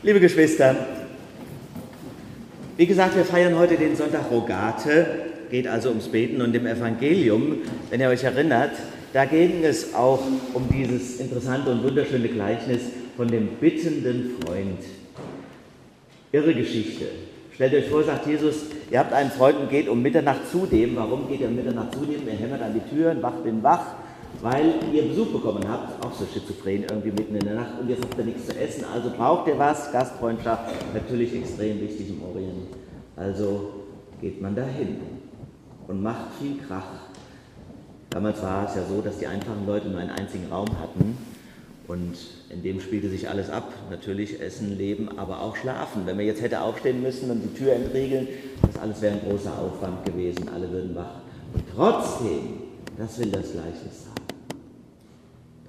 Liebe Geschwister, wie gesagt, wir feiern heute den Sonntag Rogate, geht also ums Beten und im Evangelium, wenn ihr euch erinnert, da ging es auch um dieses interessante und wunderschöne Gleichnis von dem bittenden Freund. Irre Geschichte. Stellt euch vor, sagt Jesus, ihr habt einen Freund und geht um Mitternacht zu dem. Warum geht ihr um Mitternacht zu dem? Er hämmert an die Tür und wacht bin wach weil ihr Besuch bekommen habt, auch so schizophren irgendwie mitten in der Nacht und jetzt habt ihr nichts zu essen, also braucht ihr was, Gastfreundschaft, natürlich extrem wichtig im Orient. Also geht man dahin und macht viel Krach. Damals war es ja so, dass die einfachen Leute nur einen einzigen Raum hatten und in dem spielte sich alles ab. Natürlich Essen, Leben, aber auch Schlafen. Wenn man jetzt hätte aufstehen müssen und die Tür entriegeln, das alles wäre ein großer Aufwand gewesen, alle würden wach. Und trotzdem, das will das Gleichnis sagen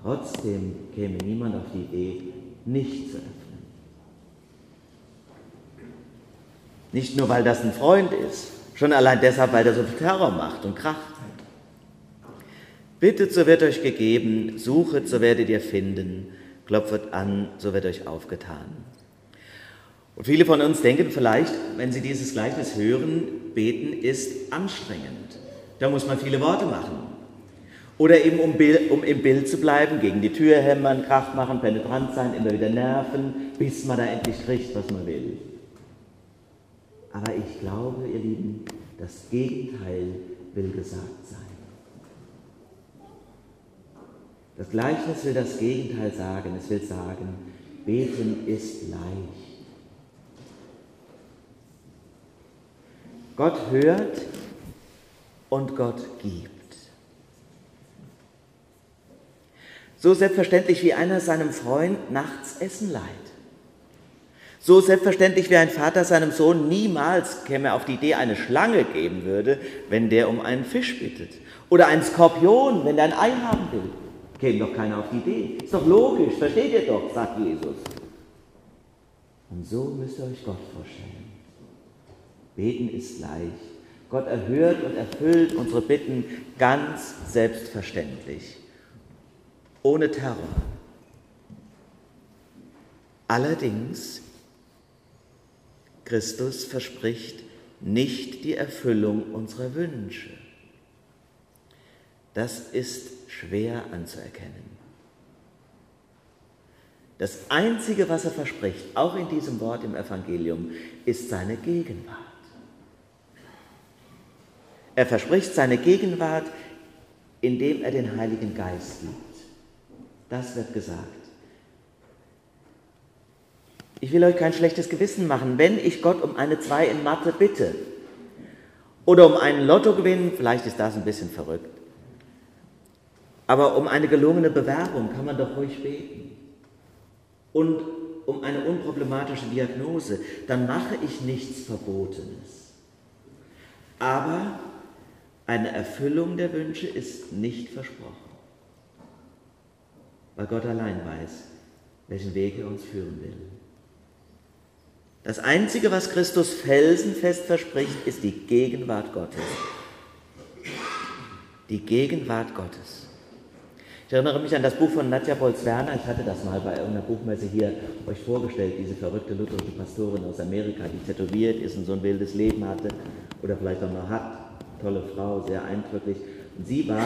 Trotzdem käme niemand auf die Idee, nicht zu öffnen. Nicht nur, weil das ein Freund ist, schon allein deshalb, weil er so viel Terror macht und Krach. Bittet, so wird euch gegeben, suchet, so werdet ihr finden, klopfet an, so wird euch aufgetan. Und viele von uns denken vielleicht, wenn sie dieses Gleichnis hören, beten ist anstrengend. Da muss man viele Worte machen. Oder eben, um, um, im Bild zu bleiben, gegen die Tür hämmern, Kraft machen, penetrant sein, immer wieder nerven, bis man da endlich kriegt, was man will. Aber ich glaube, ihr Lieben, das Gegenteil will gesagt sein. Das Gleichnis will das Gegenteil sagen. Es will sagen, beten ist leicht. Gott hört und Gott gibt. So selbstverständlich wie einer seinem Freund nachts Essen leiht. So selbstverständlich wie ein Vater seinem Sohn niemals käme auf die Idee, eine Schlange geben würde, wenn der um einen Fisch bittet. Oder ein Skorpion, wenn der ein Ei haben will. Käme doch keiner auf die Idee. Ist doch logisch, versteht ihr doch, sagt Jesus. Und so müsst ihr euch Gott vorstellen. Beten ist leicht. Gott erhört und erfüllt unsere Bitten ganz selbstverständlich ohne Terror. Allerdings, Christus verspricht nicht die Erfüllung unserer Wünsche. Das ist schwer anzuerkennen. Das Einzige, was er verspricht, auch in diesem Wort im Evangelium, ist seine Gegenwart. Er verspricht seine Gegenwart, indem er den Heiligen Geist gibt. Das wird gesagt. Ich will euch kein schlechtes Gewissen machen, wenn ich Gott um eine 2 in Mathe bitte oder um einen Lottogewinn, vielleicht ist das ein bisschen verrückt, aber um eine gelungene Bewerbung kann man doch ruhig beten. Und um eine unproblematische Diagnose, dann mache ich nichts Verbotenes. Aber eine Erfüllung der Wünsche ist nicht versprochen weil Gott allein weiß, welchen Weg er uns führen will. Das Einzige, was Christus felsenfest verspricht, ist die Gegenwart Gottes. Die Gegenwart Gottes. Ich erinnere mich an das Buch von Nadja Bolz-Werner. Ich hatte das mal bei irgendeiner Buchmesse hier euch vorgestellt, diese verrückte lutherische Pastorin aus Amerika, die tätowiert ist und so ein wildes Leben hatte oder vielleicht auch mal hat. Tolle Frau, sehr eindrücklich. Sie war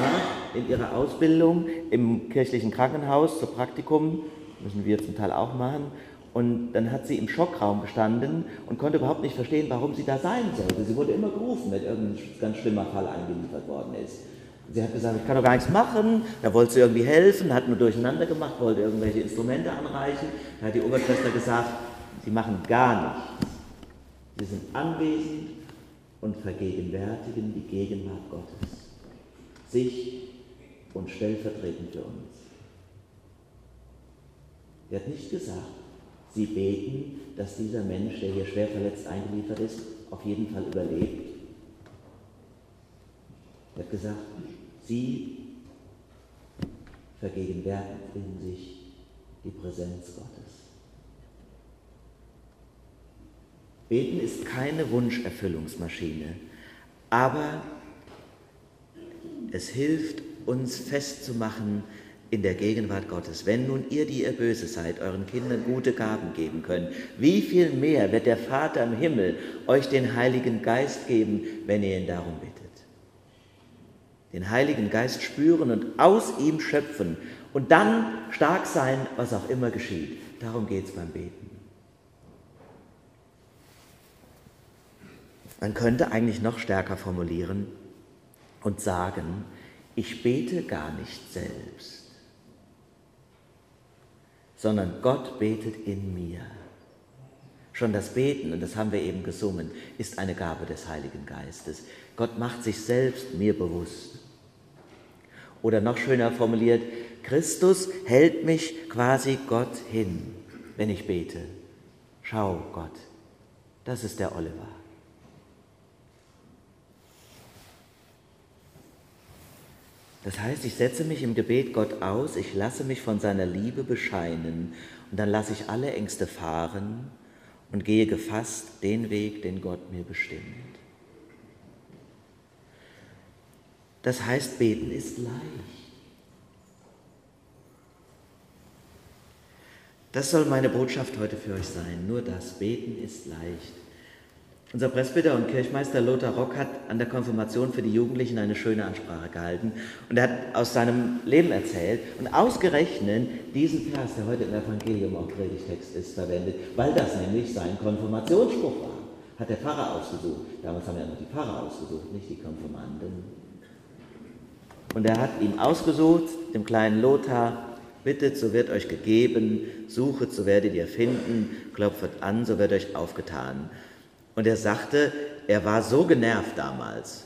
in ihrer Ausbildung im kirchlichen Krankenhaus zur Praktikum, müssen wir zum Teil auch machen, und dann hat sie im Schockraum gestanden und konnte überhaupt nicht verstehen, warum sie da sein sollte. Sie wurde immer gerufen, wenn irgendein ganz schlimmer Fall eingeliefert worden ist. Sie hat gesagt, ich kann doch gar nichts machen. Da wollte sie irgendwie helfen, hat nur durcheinander gemacht, wollte irgendwelche Instrumente anreichen. Da hat die Oberschwester gesagt, sie machen gar nichts. Sie sind anwesend und vergegenwärtigen die Gegenwart Gottes sich und stellvertretend für uns. Er hat nicht gesagt, sie beten, dass dieser Mensch, der hier schwer verletzt eingeliefert ist, auf jeden Fall überlebt. Er hat gesagt, sie vergegenwärtigen sich die Präsenz Gottes. Beten ist keine Wunscherfüllungsmaschine, aber es hilft uns festzumachen, in der Gegenwart Gottes. Wenn nun ihr, die ihr böse seid, euren Kindern gute Gaben geben könnt, wie viel mehr wird der Vater im Himmel euch den Heiligen Geist geben, wenn ihr ihn darum bittet? Den Heiligen Geist spüren und aus ihm schöpfen und dann stark sein, was auch immer geschieht. Darum geht es beim Beten. Man könnte eigentlich noch stärker formulieren und sagen, ich bete gar nicht selbst, sondern Gott betet in mir. Schon das Beten, und das haben wir eben gesungen, ist eine Gabe des Heiligen Geistes. Gott macht sich selbst mir bewusst. Oder noch schöner formuliert, Christus hält mich quasi Gott hin, wenn ich bete. Schau, Gott, das ist der Oliver. Das heißt, ich setze mich im Gebet Gott aus, ich lasse mich von seiner Liebe bescheinen und dann lasse ich alle Ängste fahren und gehe gefasst den Weg, den Gott mir bestimmt. Das heißt, beten ist leicht. Das soll meine Botschaft heute für euch sein. Nur das Beten ist leicht. Unser Presbyter und Kirchmeister Lothar Rock hat an der Konfirmation für die Jugendlichen eine schöne Ansprache gehalten und er hat aus seinem Leben erzählt und ausgerechnet diesen Vers, der heute im Evangelium auch Predigtext ist, verwendet, weil das nämlich sein Konfirmationsspruch war. Hat der Pfarrer ausgesucht. Damals haben ja noch die Pfarrer ausgesucht, nicht die Konfirmanden. Und er hat ihm ausgesucht, dem kleinen Lothar, bittet, so wird euch gegeben, suchet, so werdet ihr finden, klopft an, so wird euch aufgetan. Und er sagte, er war so genervt damals,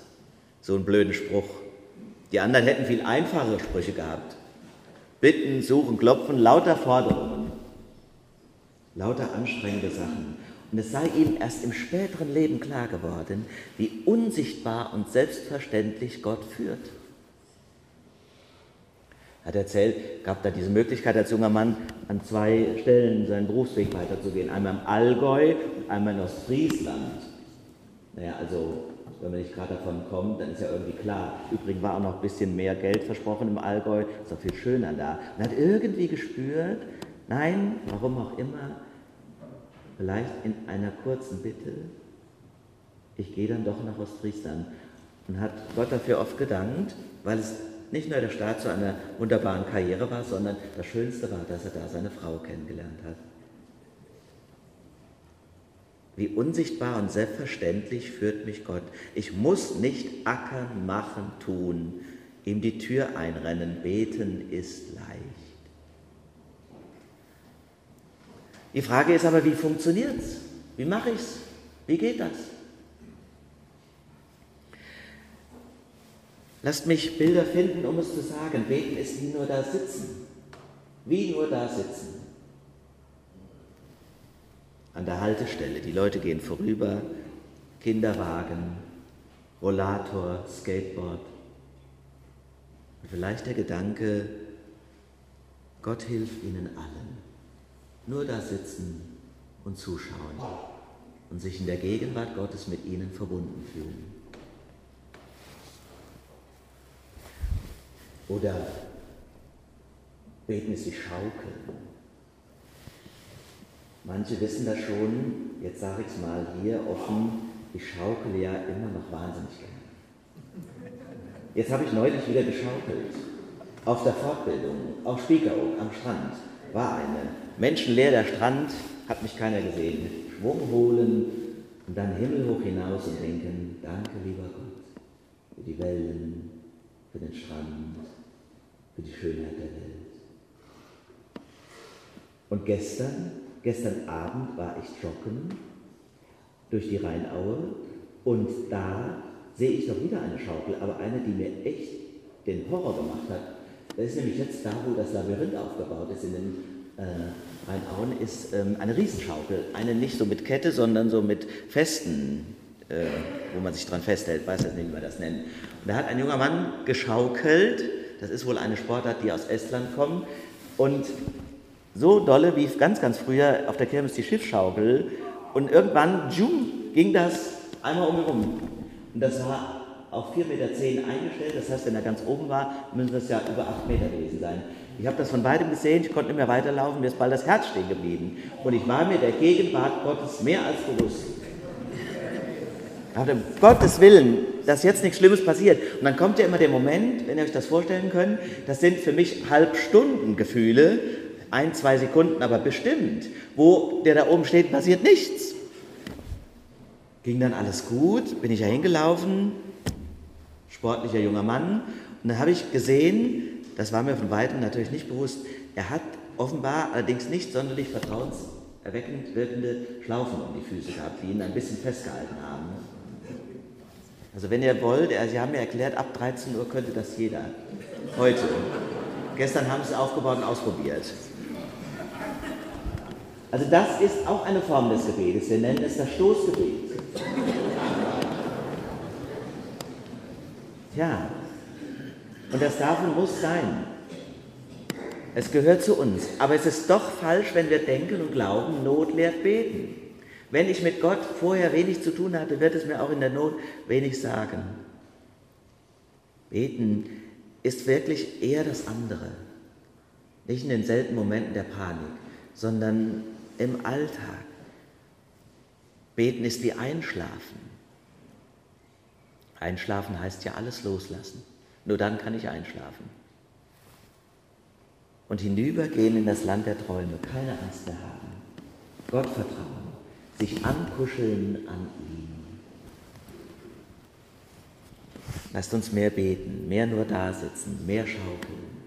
so einen blöden Spruch. Die anderen hätten viel einfachere Sprüche gehabt. Bitten, suchen, klopfen, lauter Forderungen, lauter anstrengende Sachen. Und es sei ihm erst im späteren Leben klar geworden, wie unsichtbar und selbstverständlich Gott führt. Er hat erzählt, gab da diese Möglichkeit als junger Mann an zwei Stellen seinen Berufsweg weiterzugehen. Einmal im Allgäu und einmal in Ostfriesland. Naja, also wenn man nicht gerade davon kommt, dann ist ja irgendwie klar. Übrigens war auch noch ein bisschen mehr Geld versprochen im Allgäu, ist auch viel schöner da. Und hat irgendwie gespürt, nein, warum auch immer, vielleicht in einer kurzen Bitte, ich gehe dann doch nach Ostfriesland. Und hat Gott dafür oft gedankt, weil es nicht nur der Start zu einer wunderbaren Karriere war, sondern das Schönste war, dass er da seine Frau kennengelernt hat. Wie unsichtbar und selbstverständlich führt mich Gott. Ich muss nicht ackern, machen, tun, ihm die Tür einrennen, beten ist leicht. Die Frage ist aber, wie funktioniert es? Wie mache ich es? Wie geht das? Lasst mich Bilder finden, um es zu sagen. Beten ist wie nur da sitzen. Wie nur da sitzen. An der Haltestelle. Die Leute gehen vorüber. Kinderwagen, Rollator, Skateboard. Und vielleicht der Gedanke, Gott hilft ihnen allen. Nur da sitzen und zuschauen und sich in der Gegenwart Gottes mit ihnen verbunden fühlen. Oder beten ist die Schaukel. Manche wissen das schon, jetzt sage ich es mal hier offen, ich schaukel ja immer noch wahnsinnig gerne. Jetzt habe ich neulich wieder geschaukelt. Auf der Fortbildung, auf Spiekeroog am Strand, war eine. Menschenleer der Strand, hat mich keiner gesehen. Schwung holen und dann himmelhoch hinaus und denken, danke lieber Gott für die Wellen, für den Strand, für die Schönheit der Welt. Und gestern, gestern Abend war ich joggen durch die Rheinaue und da sehe ich doch wieder eine Schaukel, aber eine, die mir echt den Horror gemacht hat. Das ist nämlich jetzt da, wo das Labyrinth aufgebaut ist in den äh, Rheinauen, ist ähm, eine Riesenschaukel. Eine nicht so mit Kette, sondern so mit festen, äh, wo man sich dran festhält, weiß jetzt nicht, wie man das nennt. Und da hat ein junger Mann geschaukelt das ist wohl eine Sportart, die aus Estland kommt. Und so dolle wie ganz, ganz früher auf der Kirmes die Schiffschaukel. Und irgendwann zoom, ging das einmal um herum. Und das war auf 4,10 Meter eingestellt. Das heißt, wenn er ganz oben war, müssen das ja über 8 Meter gewesen sein. Ich habe das von weitem gesehen, ich konnte nicht mehr weiterlaufen, mir ist bald das Herz stehen geblieben. Und ich war mir der Gegenwart Gottes mehr als bewusst. Aber um Gottes Willen, dass jetzt nichts Schlimmes passiert. Und dann kommt ja immer der Moment, wenn ihr euch das vorstellen könnt, das sind für mich Halbstundengefühle, ein, zwei Sekunden aber bestimmt, wo der da oben steht, passiert nichts. Ging dann alles gut, bin ich ja hingelaufen, sportlicher junger Mann, und dann habe ich gesehen, das war mir von weitem natürlich nicht bewusst, er hat offenbar allerdings nicht sonderlich vertrauenserweckend wirkende Schlaufen um die Füße gehabt, die ihn ein bisschen festgehalten haben. Also wenn ihr wollt, Sie haben mir erklärt, ab 13 Uhr könnte das jeder. Heute. Gestern haben sie es aufgebaut und ausprobiert. Also das ist auch eine Form des Gebetes. Wir nennen es das Stoßgebet. Ja, und das darf und muss sein. Es gehört zu uns. Aber es ist doch falsch, wenn wir denken und glauben, Not lehrt beten. Wenn ich mit Gott vorher wenig zu tun hatte, wird es mir auch in der Not wenig sagen. Beten ist wirklich eher das andere. Nicht in den seltenen Momenten der Panik, sondern im Alltag. Beten ist wie Einschlafen. Einschlafen heißt ja alles loslassen. Nur dann kann ich einschlafen. Und hinübergehen in das Land der Träume, keine Angst mehr haben. Gott vertrauen, sich ankuscheln an ihn. Lasst uns mehr beten, mehr nur da sitzen, mehr schaukeln,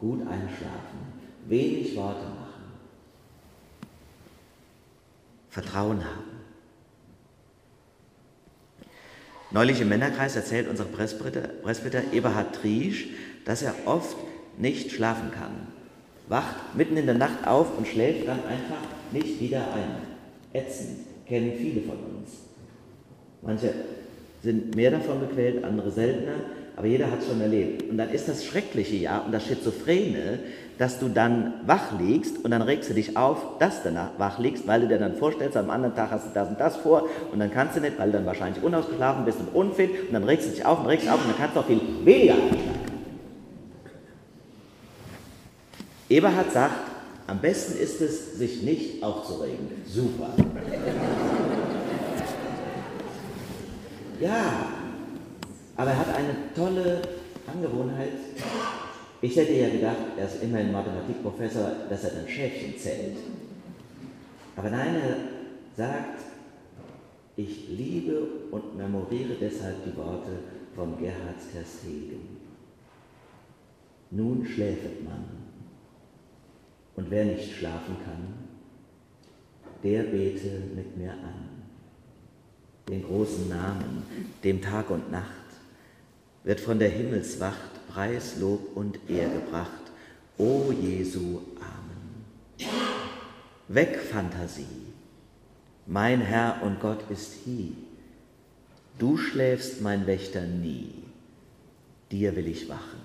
gut einschlafen, wenig Worte machen. Vertrauen haben. Neulich im Männerkreis erzählt unser Presbyter Eberhard Triesch, dass er oft nicht schlafen kann. Wacht mitten in der Nacht auf und schläft dann einfach nicht wieder ein. Ätzend, kennen viele von uns. Manche sind mehr davon gequält, andere seltener, aber jeder hat es schon erlebt. Und dann ist das Schreckliche ja und das Schizophrene, dass du dann wach liegst und dann regst du dich auf, dass du wach liegst, weil du dir dann vorstellst, am anderen Tag hast du das und das vor und dann kannst du nicht, weil du dann wahrscheinlich unausgeschlafen bist und unfit und dann regst du dich auf und regst auf und dann kannst du auch viel weniger einschlafen. Eberhard sagt, am besten ist es, sich nicht aufzuregen. Super. Ja, aber er hat eine tolle Angewohnheit, ich hätte ja gedacht, er ist immerhin Mathematikprofessor, dass er dann Schäfchen zählt. Aber nein, er sagt, ich liebe und memoriere deshalb die Worte von Gerhard Terstegen. Nun schläfet man. Und wer nicht schlafen kann, der bete mit mir an. Den großen Namen, dem Tag und Nacht, wird von der Himmelswacht Preis, Lob und Ehr gebracht. O Jesu, Amen. Weg Fantasie, mein Herr und Gott ist hie. Du schläfst, mein Wächter, nie. Dir will ich wachen.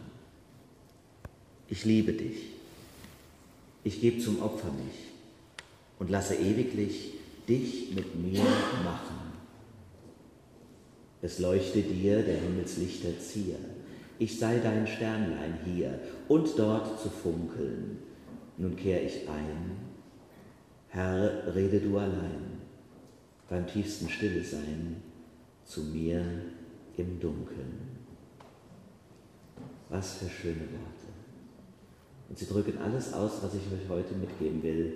Ich liebe dich. Ich gebe zum Opfer mich und lasse ewiglich dich mit mir machen. Es leuchte dir der Himmelslichter Zier ich sei dein Sternlein hier und dort zu funkeln. Nun kehr ich ein. Herr, rede du allein, beim tiefsten Stille sein, zu mir im Dunkeln. Was für schöne Worte. Und sie drücken alles aus, was ich euch heute mitgeben will.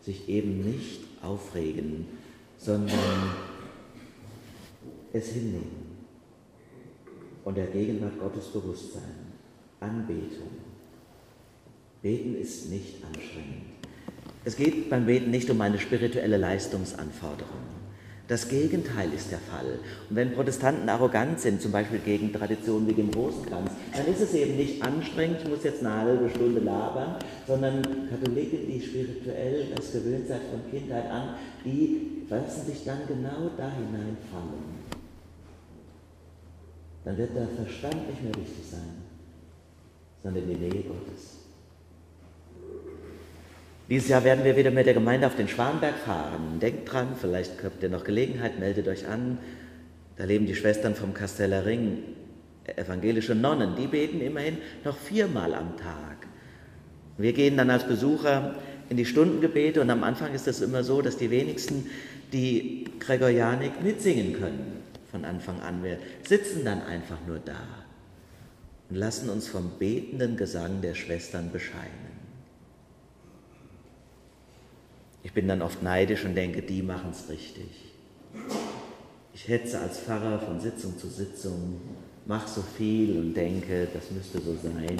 Sich eben nicht aufregen, sondern es hinnehmen und der Gegenwart Gottes bewusst sein. Anbetung. Beten ist nicht anstrengend. Es geht beim Beten nicht um eine spirituelle Leistungsanforderung. Das Gegenteil ist der Fall. Und wenn Protestanten arrogant sind, zum Beispiel gegen Traditionen wie dem Rosenkranz, dann ist es eben nicht anstrengend, ich muss jetzt eine halbe Stunde labern, sondern Katholiken, die spirituell das gewöhnt seid von Kindheit an, die lassen sich dann genau da hineinfallen dann wird der Verstand nicht mehr wichtig sein, sondern die Nähe Gottes. Dieses Jahr werden wir wieder mit der Gemeinde auf den Schwanberg fahren. Denkt dran, vielleicht habt ihr noch Gelegenheit, meldet euch an. Da leben die Schwestern vom Kasteller Ring, evangelische Nonnen, die beten immerhin noch viermal am Tag. Wir gehen dann als Besucher in die Stundengebete und am Anfang ist es immer so, dass die wenigsten die Gregorianik mitsingen können von Anfang an. Wir sitzen dann einfach nur da und lassen uns vom betenden Gesang der Schwestern bescheinen. Ich bin dann oft neidisch und denke, die machen es richtig. Ich hetze als Pfarrer von Sitzung zu Sitzung, mache so viel und denke, das müsste so sein.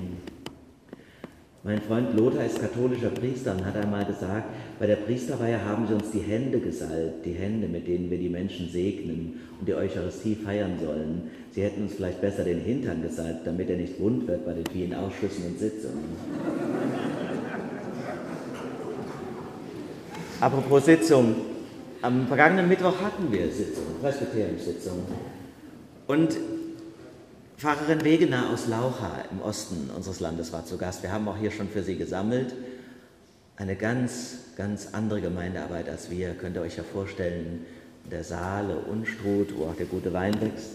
Mein Freund Lothar ist katholischer Priester und hat einmal gesagt, bei der Priesterweihe haben sie uns die Hände gesalbt, die Hände, mit denen wir die Menschen segnen und die Eucharistie feiern sollen. Sie hätten uns vielleicht besser den Hintern gesalbt, damit er nicht wund wird bei den vielen Ausschüssen und Sitzungen. Apropos Sitzung. Am vergangenen Mittwoch hatten wir Sitzung, Presbyteriumssitzung. Und Pfarrerin Wegener aus Laucha im Osten unseres Landes war zu Gast. Wir haben auch hier schon für sie gesammelt. Eine ganz, ganz andere Gemeindearbeit als wir, könnt ihr euch ja vorstellen, der Saale, Unstrut, wo auch der gute Wein wächst.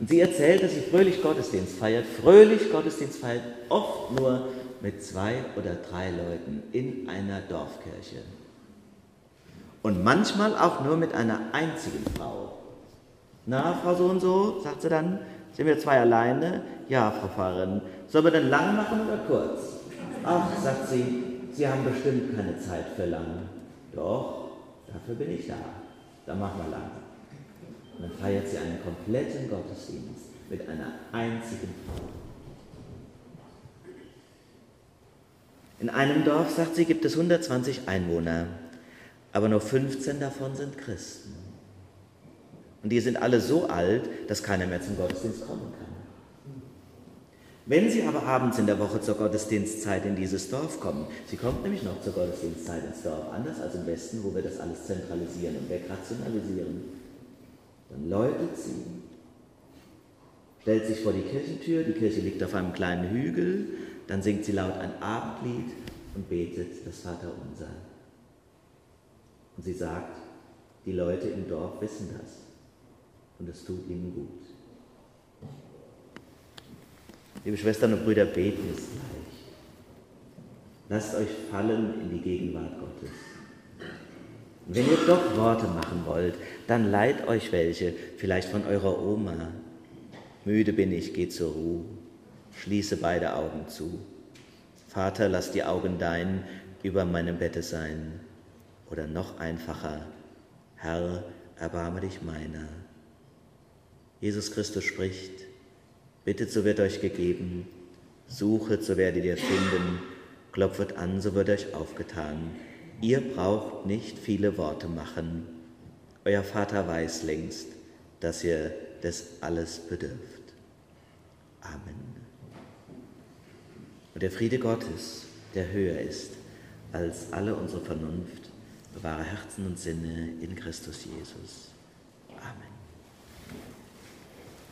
Und sie erzählt, dass sie fröhlich Gottesdienst feiert, fröhlich Gottesdienst feiert, oft nur mit zwei oder drei Leuten in einer Dorfkirche. Und manchmal auch nur mit einer einzigen Frau. Na, Frau so und so, sagt sie dann, sind wir zwei alleine? Ja, Frau Pfarrerin. Sollen wir denn lang machen oder kurz? Ach, sagt sie, Sie haben bestimmt keine Zeit für lang. Doch, dafür bin ich da. Dann machen wir lang. Und dann feiert sie einen kompletten Gottesdienst mit einer einzigen Frau. In einem Dorf, sagt sie, gibt es 120 Einwohner, aber nur 15 davon sind Christen. Und die sind alle so alt, dass keiner mehr zum Gottesdienst kommen kann. Wenn Sie aber abends in der Woche zur Gottesdienstzeit in dieses Dorf kommen, Sie kommt nämlich noch zur Gottesdienstzeit ins Dorf, anders als im Westen, wo wir das alles zentralisieren und wegrationalisieren, dann läutet sie, stellt sich vor die Kirchentür, die Kirche liegt auf einem kleinen Hügel, dann singt sie laut ein Abendlied und betet das Vaterunser. Und sie sagt, die Leute im Dorf wissen das und es tut ihnen gut. Liebe Schwestern und Brüder, beten ist gleich. Lasst euch fallen in die Gegenwart Gottes. Und wenn ihr doch Worte machen wollt, dann leiht euch welche, vielleicht von eurer Oma. Müde bin ich, geh zur Ruhe, schließe beide Augen zu. Vater, lass die Augen dein über meinem Bette sein. Oder noch einfacher, Herr, erbarme dich meiner. Jesus Christus spricht, bittet, so wird euch gegeben, suchet, so werdet ihr finden, klopfet an, so wird euch aufgetan. Ihr braucht nicht viele Worte machen. Euer Vater weiß längst, dass ihr des alles bedürft. Amen. Und der Friede Gottes, der höher ist als alle unsere Vernunft, bewahre Herzen und Sinne in Christus Jesus.